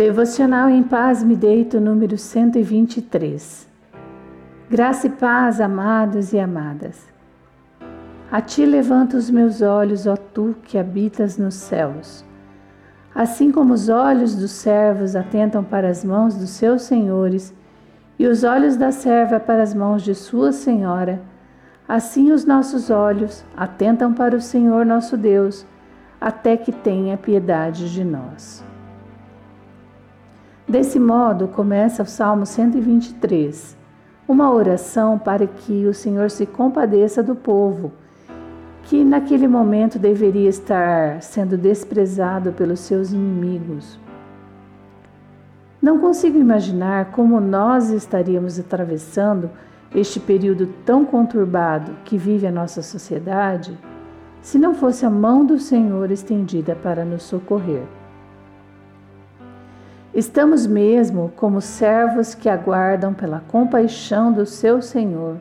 Devocional em Paz Me Deito, número 123. Graça e paz, amados e amadas. A ti levanto os meus olhos, ó tu que habitas nos céus. Assim como os olhos dos servos atentam para as mãos dos seus senhores e os olhos da serva para as mãos de sua senhora, assim os nossos olhos atentam para o Senhor nosso Deus, até que tenha piedade de nós. Desse modo, começa o Salmo 123, uma oração para que o Senhor se compadeça do povo, que naquele momento deveria estar sendo desprezado pelos seus inimigos. Não consigo imaginar como nós estaríamos atravessando este período tão conturbado que vive a nossa sociedade se não fosse a mão do Senhor estendida para nos socorrer. Estamos mesmo como servos que aguardam pela compaixão do seu Senhor,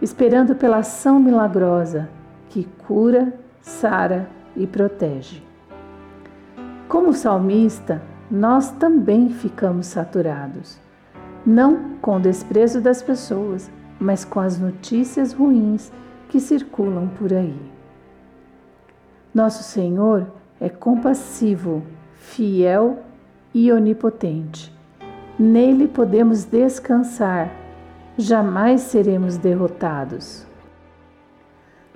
esperando pela ação milagrosa que cura, sara e protege. Como salmista, nós também ficamos saturados, não com o desprezo das pessoas, mas com as notícias ruins que circulam por aí. Nosso Senhor é compassivo, fiel e onipotente. Nele podemos descansar, jamais seremos derrotados.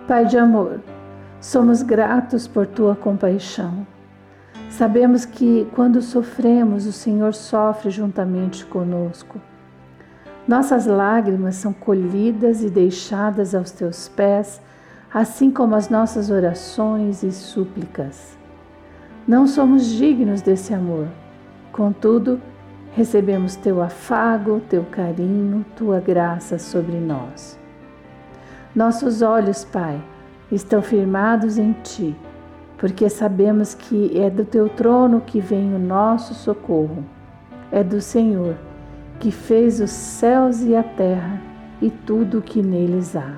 Pai de amor, somos gratos por tua compaixão. Sabemos que quando sofremos, o Senhor sofre juntamente conosco. Nossas lágrimas são colhidas e deixadas aos teus pés, assim como as nossas orações e súplicas. Não somos dignos desse amor Contudo, recebemos teu afago, teu carinho, tua graça sobre nós. Nossos olhos, Pai, estão firmados em ti, porque sabemos que é do teu trono que vem o nosso socorro. É do Senhor, que fez os céus e a terra e tudo o que neles há.